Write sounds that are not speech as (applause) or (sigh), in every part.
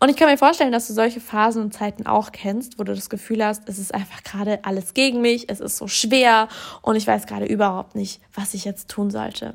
Und ich kann mir vorstellen, dass du solche Phasen und Zeiten auch kennst, wo du das Gefühl hast, es ist einfach gerade alles gegen mich, es ist so schwer und ich weiß gerade überhaupt nicht, was ich jetzt tun sollte.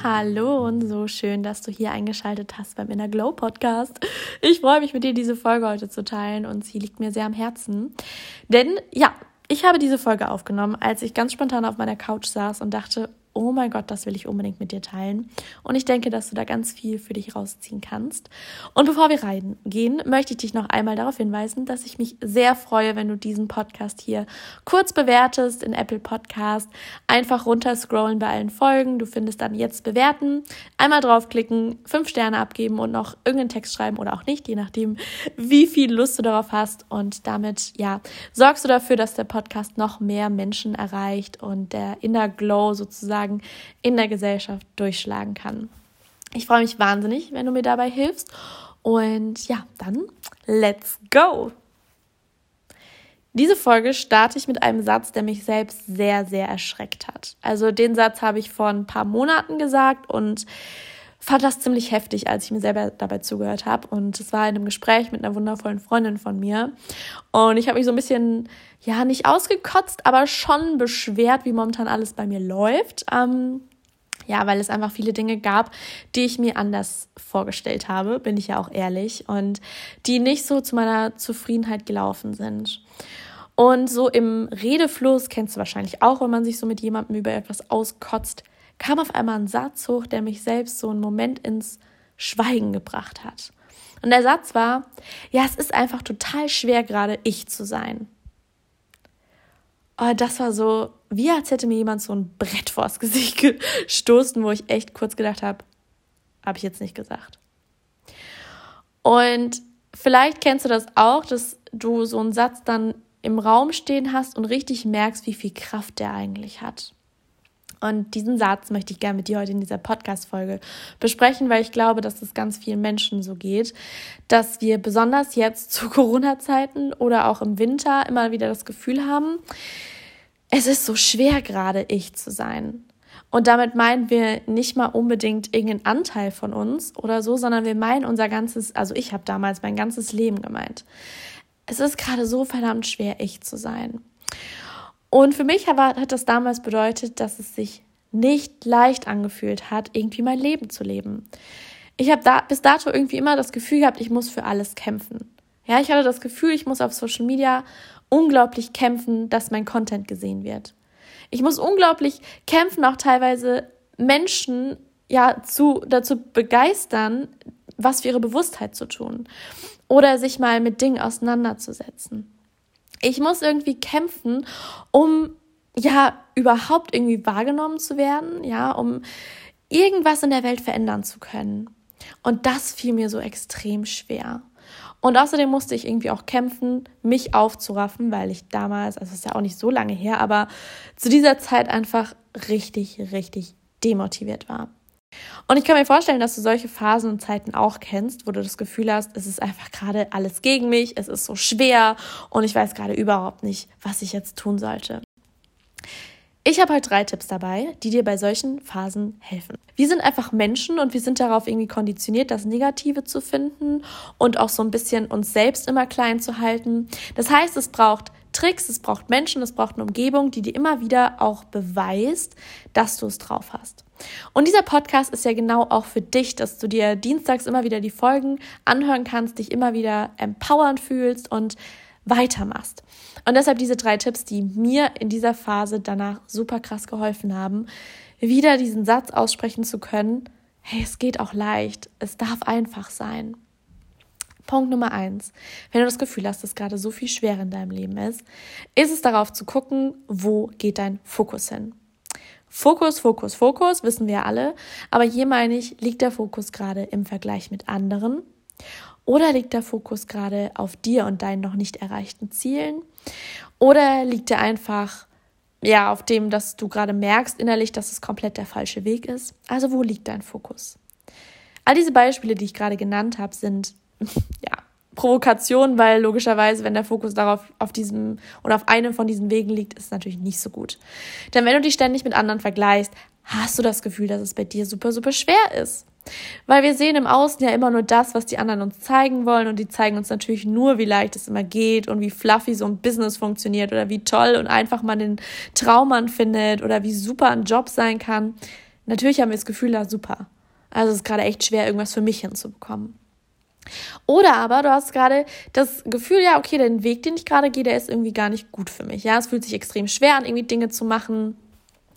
Hallo und so schön, dass du hier eingeschaltet hast beim Inner Glow Podcast. Ich freue mich mit dir diese Folge heute zu teilen und sie liegt mir sehr am Herzen. Denn ja, ich habe diese Folge aufgenommen, als ich ganz spontan auf meiner Couch saß und dachte, oh mein Gott, das will ich unbedingt mit dir teilen. Und ich denke, dass du da ganz viel für dich rausziehen kannst. Und bevor wir reingehen, möchte ich dich noch einmal darauf hinweisen, dass ich mich sehr freue, wenn du diesen Podcast hier kurz bewertest in Apple Podcast. Einfach runterscrollen bei allen Folgen. Du findest dann jetzt bewerten. Einmal draufklicken, fünf Sterne abgeben und noch irgendeinen Text schreiben oder auch nicht, je nachdem, wie viel Lust du darauf hast. Und damit, ja, sorgst du dafür, dass der Podcast noch mehr Menschen erreicht und der Inner Glow sozusagen sozusagen in der Gesellschaft durchschlagen kann. Ich freue mich wahnsinnig, wenn du mir dabei hilfst. Und ja, dann let's go! Diese Folge starte ich mit einem Satz, der mich selbst sehr, sehr erschreckt hat. Also den Satz habe ich vor ein paar Monaten gesagt und fand das ziemlich heftig, als ich mir selber dabei zugehört habe. Und es war in einem Gespräch mit einer wundervollen Freundin von mir. Und ich habe mich so ein bisschen, ja, nicht ausgekotzt, aber schon beschwert, wie momentan alles bei mir läuft. Ähm, ja, weil es einfach viele Dinge gab, die ich mir anders vorgestellt habe, bin ich ja auch ehrlich, und die nicht so zu meiner Zufriedenheit gelaufen sind. Und so im Redefluss kennst du wahrscheinlich auch, wenn man sich so mit jemandem über etwas auskotzt, kam auf einmal ein Satz hoch, der mich selbst so einen Moment ins Schweigen gebracht hat. Und der Satz war, ja, es ist einfach total schwer gerade ich zu sein. Oh, das war so, wie als hätte mir jemand so ein Brett vors Gesicht (laughs) gestoßen, wo ich echt kurz gedacht habe, habe ich jetzt nicht gesagt. Und vielleicht kennst du das auch, dass du so einen Satz dann im Raum stehen hast und richtig merkst, wie viel Kraft der eigentlich hat. Und diesen Satz möchte ich gerne mit dir heute in dieser Podcast-Folge besprechen, weil ich glaube, dass es ganz vielen Menschen so geht, dass wir besonders jetzt zu (laughs) Corona-Zeiten oder auch im Winter immer wieder das Gefühl haben, es ist so schwer gerade ich zu sein. Und damit meinen wir nicht mal unbedingt irgendeinen Anteil von uns oder so, sondern wir meinen unser ganzes, also ich habe damals mein ganzes Leben gemeint. Es ist gerade so verdammt schwer, ich zu sein. Und für mich hat das damals bedeutet, dass es sich nicht leicht angefühlt hat, irgendwie mein Leben zu leben. Ich habe da bis dato irgendwie immer das Gefühl gehabt, ich muss für alles kämpfen. Ja, ich hatte das Gefühl, ich muss auf Social Media unglaublich kämpfen, dass mein Content gesehen wird. Ich muss unglaublich kämpfen, auch teilweise Menschen ja zu, dazu begeistern, was für ihre Bewusstheit zu tun oder sich mal mit Dingen auseinanderzusetzen. Ich muss irgendwie kämpfen, um ja überhaupt irgendwie wahrgenommen zu werden, ja, um irgendwas in der Welt verändern zu können. Und das fiel mir so extrem schwer. Und außerdem musste ich irgendwie auch kämpfen, mich aufzuraffen, weil ich damals, also es ist ja auch nicht so lange her, aber zu dieser Zeit einfach richtig, richtig demotiviert war. Und ich kann mir vorstellen, dass du solche Phasen und Zeiten auch kennst, wo du das Gefühl hast, es ist einfach gerade alles gegen mich, es ist so schwer und ich weiß gerade überhaupt nicht, was ich jetzt tun sollte. Ich habe heute drei Tipps dabei, die dir bei solchen Phasen helfen. Wir sind einfach Menschen und wir sind darauf irgendwie konditioniert, das Negative zu finden und auch so ein bisschen uns selbst immer klein zu halten. Das heißt, es braucht Tricks, es braucht Menschen, es braucht eine Umgebung, die dir immer wieder auch beweist, dass du es drauf hast. Und dieser Podcast ist ja genau auch für dich, dass du dir dienstags immer wieder die Folgen anhören kannst, dich immer wieder empowern fühlst und weitermachst. Und deshalb diese drei Tipps, die mir in dieser Phase danach super krass geholfen haben, wieder diesen Satz aussprechen zu können, hey, es geht auch leicht. Es darf einfach sein. Punkt Nummer eins. Wenn du das Gefühl hast, dass gerade so viel Schwere in deinem Leben ist, ist es darauf zu gucken, wo geht dein Fokus hin. Fokus, Fokus, Fokus, wissen wir alle. Aber hier meine ich, liegt der Fokus gerade im Vergleich mit anderen? Oder liegt der Fokus gerade auf dir und deinen noch nicht erreichten Zielen? Oder liegt er einfach ja auf dem, dass du gerade merkst innerlich, dass es komplett der falsche Weg ist? Also wo liegt dein Fokus? All diese Beispiele, die ich gerade genannt habe, sind (laughs) ja, Provokation, weil logischerweise, wenn der Fokus darauf auf diesem oder auf einem von diesen Wegen liegt, ist es natürlich nicht so gut. Denn wenn du dich ständig mit anderen vergleichst, hast du das Gefühl, dass es bei dir super, super schwer ist. Weil wir sehen im Außen ja immer nur das, was die anderen uns zeigen wollen und die zeigen uns natürlich nur, wie leicht es immer geht und wie fluffy so ein Business funktioniert oder wie toll und einfach man den Traummann findet oder wie super ein Job sein kann. Natürlich haben wir das Gefühl, ja super. Also es ist gerade echt schwer, irgendwas für mich hinzubekommen. Oder aber du hast gerade das Gefühl, ja, okay, der Weg, den ich gerade gehe, der ist irgendwie gar nicht gut für mich. Ja, es fühlt sich extrem schwer an, irgendwie Dinge zu machen.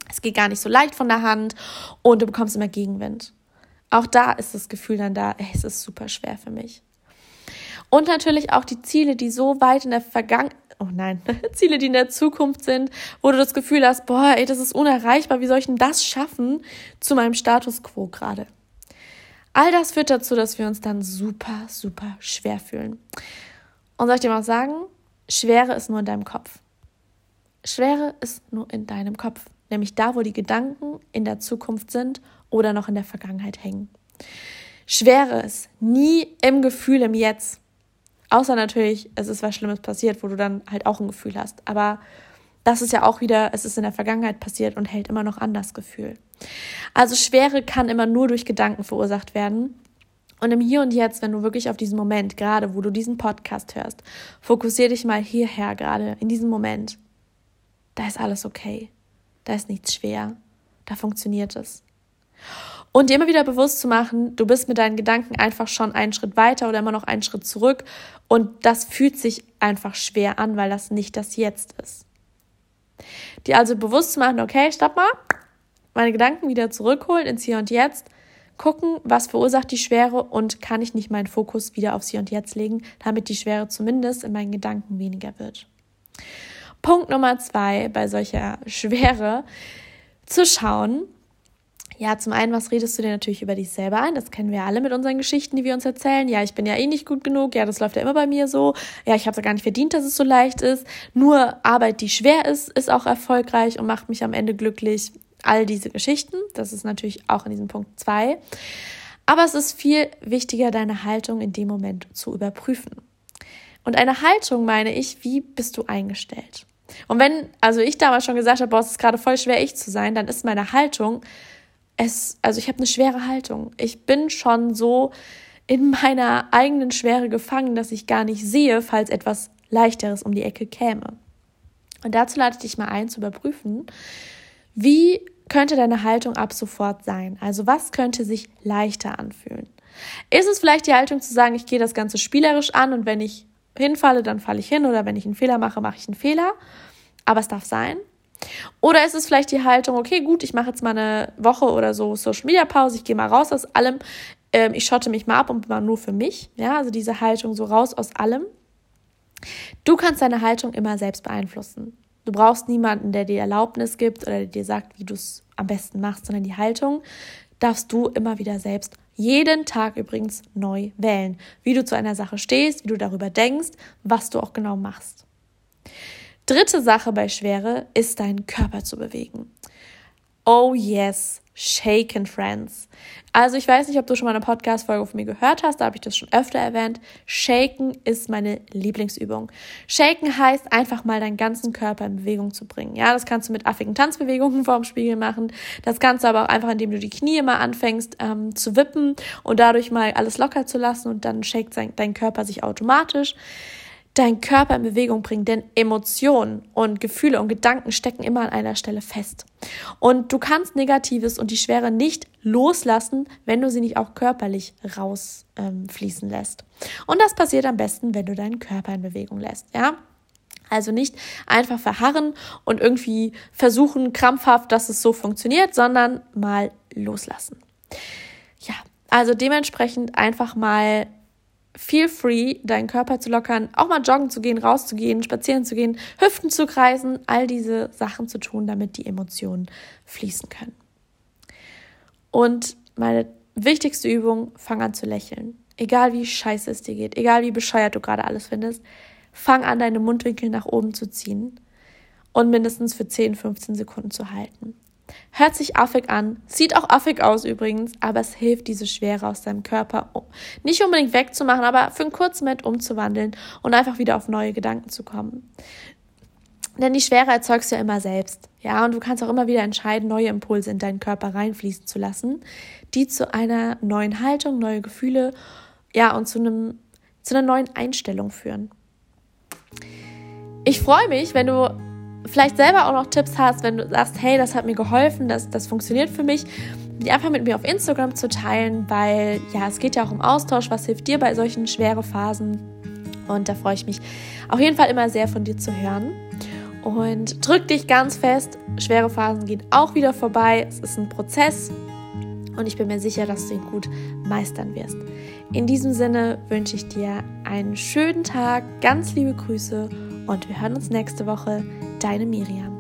Es geht gar nicht so leicht von der Hand und du bekommst immer Gegenwind. Auch da ist das Gefühl dann da, ey, es ist super schwer für mich. Und natürlich auch die Ziele, die so weit in der Vergangenheit, oh nein, (laughs) Ziele, die in der Zukunft sind, wo du das Gefühl hast, boah, ey, das ist unerreichbar, wie soll ich denn das schaffen zu meinem Status quo gerade? All das führt dazu, dass wir uns dann super, super schwer fühlen. Und soll ich dir mal sagen, Schwere ist nur in deinem Kopf. Schwere ist nur in deinem Kopf, nämlich da, wo die Gedanken in der Zukunft sind oder noch in der Vergangenheit hängen. Schwere ist nie im Gefühl im Jetzt. Außer natürlich, es ist was Schlimmes passiert, wo du dann halt auch ein Gefühl hast. Aber das ist ja auch wieder, es ist in der Vergangenheit passiert und hält immer noch an das Gefühl. Also Schwere kann immer nur durch Gedanken verursacht werden. Und im Hier und Jetzt, wenn du wirklich auf diesen Moment, gerade wo du diesen Podcast hörst, fokussier dich mal hierher gerade, in diesem Moment. Da ist alles okay. Da ist nichts schwer. Da funktioniert es. Und dir immer wieder bewusst zu machen, du bist mit deinen Gedanken einfach schon einen Schritt weiter oder immer noch einen Schritt zurück. Und das fühlt sich einfach schwer an, weil das nicht das Jetzt ist. Dir also bewusst zu machen, okay, stopp mal, meine Gedanken wieder zurückholen ins Hier und Jetzt, gucken, was verursacht die Schwere und kann ich nicht meinen Fokus wieder aufs Hier und Jetzt legen, damit die Schwere zumindest in meinen Gedanken weniger wird. Punkt Nummer zwei bei solcher Schwere, zu schauen, ja, zum einen, was redest du dir natürlich über dich selber ein? Das kennen wir alle mit unseren Geschichten, die wir uns erzählen. Ja, ich bin ja eh nicht gut genug. Ja, das läuft ja immer bei mir so. Ja, ich habe es ja gar nicht verdient, dass es so leicht ist. Nur Arbeit, die schwer ist, ist auch erfolgreich und macht mich am Ende glücklich. All diese Geschichten. Das ist natürlich auch in diesem Punkt zwei. Aber es ist viel wichtiger, deine Haltung in dem Moment zu überprüfen. Und eine Haltung meine ich, wie bist du eingestellt? Und wenn, also ich damals schon gesagt habe, boah, es ist gerade voll schwer, ich zu sein, dann ist meine Haltung, es, also ich habe eine schwere Haltung. Ich bin schon so in meiner eigenen Schwere gefangen, dass ich gar nicht sehe, falls etwas leichteres um die Ecke käme. Und dazu lade ich dich mal ein, zu überprüfen, wie könnte deine Haltung ab sofort sein? Also was könnte sich leichter anfühlen? Ist es vielleicht die Haltung zu sagen, ich gehe das Ganze spielerisch an und wenn ich hinfalle, dann falle ich hin oder wenn ich einen Fehler mache, mache ich einen Fehler. Aber es darf sein. Oder ist es vielleicht die Haltung, okay, gut, ich mache jetzt mal eine Woche oder so Social Media Pause, ich gehe mal raus aus allem, ähm, ich schotte mich mal ab und mal nur für mich. Ja, also diese Haltung so raus aus allem. Du kannst deine Haltung immer selbst beeinflussen. Du brauchst niemanden, der dir Erlaubnis gibt oder der dir sagt, wie du es am besten machst, sondern die Haltung darfst du immer wieder selbst jeden Tag übrigens neu wählen, wie du zu einer Sache stehst, wie du darüber denkst, was du auch genau machst. Dritte Sache bei Schwere ist deinen Körper zu bewegen. Oh yes, Shaken Friends. Also ich weiß nicht, ob du schon mal eine Podcast-Folge von mir gehört hast, da habe ich das schon öfter erwähnt. Shaken ist meine Lieblingsübung. Shaken heißt einfach mal deinen ganzen Körper in Bewegung zu bringen. Ja, das kannst du mit affigen Tanzbewegungen (laughs) vorm Spiegel machen. Das kannst du aber auch einfach, indem du die Knie mal anfängst ähm, zu wippen und dadurch mal alles locker zu lassen und dann shakt dein Körper sich automatisch deinen Körper in Bewegung bringen, denn Emotionen und Gefühle und Gedanken stecken immer an einer Stelle fest. Und du kannst Negatives und die Schwere nicht loslassen, wenn du sie nicht auch körperlich rausfließen ähm, lässt. Und das passiert am besten, wenn du deinen Körper in Bewegung lässt, ja? Also nicht einfach verharren und irgendwie versuchen krampfhaft, dass es so funktioniert, sondern mal loslassen. Also dementsprechend einfach mal feel free, deinen Körper zu lockern, auch mal joggen zu gehen, rauszugehen, spazieren zu gehen, Hüften zu kreisen, all diese Sachen zu tun, damit die Emotionen fließen können. Und meine wichtigste Übung, fang an zu lächeln. Egal wie scheiße es dir geht, egal wie bescheuert du gerade alles findest, fang an, deine Mundwinkel nach oben zu ziehen und mindestens für 10, 15 Sekunden zu halten. Hört sich affig an, sieht auch affig aus übrigens, aber es hilft, diese Schwere aus deinem Körper nicht unbedingt wegzumachen, aber für einen kurzen Moment umzuwandeln und einfach wieder auf neue Gedanken zu kommen. Denn die Schwere erzeugst du ja immer selbst. Ja, und du kannst auch immer wieder entscheiden, neue Impulse in deinen Körper reinfließen zu lassen, die zu einer neuen Haltung, neue Gefühle, ja, und zu einem, zu einer neuen Einstellung führen. Ich freue mich, wenn du vielleicht selber auch noch Tipps hast, wenn du sagst, hey, das hat mir geholfen, das, das funktioniert für mich, die einfach mit mir auf Instagram zu teilen, weil ja, es geht ja auch um Austausch, was hilft dir bei solchen schweren Phasen. Und da freue ich mich auf jeden Fall immer sehr von dir zu hören. Und drück dich ganz fest, schwere Phasen gehen auch wieder vorbei. Es ist ein Prozess und ich bin mir sicher, dass du ihn gut meistern wirst. In diesem Sinne wünsche ich dir einen schönen Tag, ganz liebe Grüße und wir hören uns nächste Woche. Deine Miriam.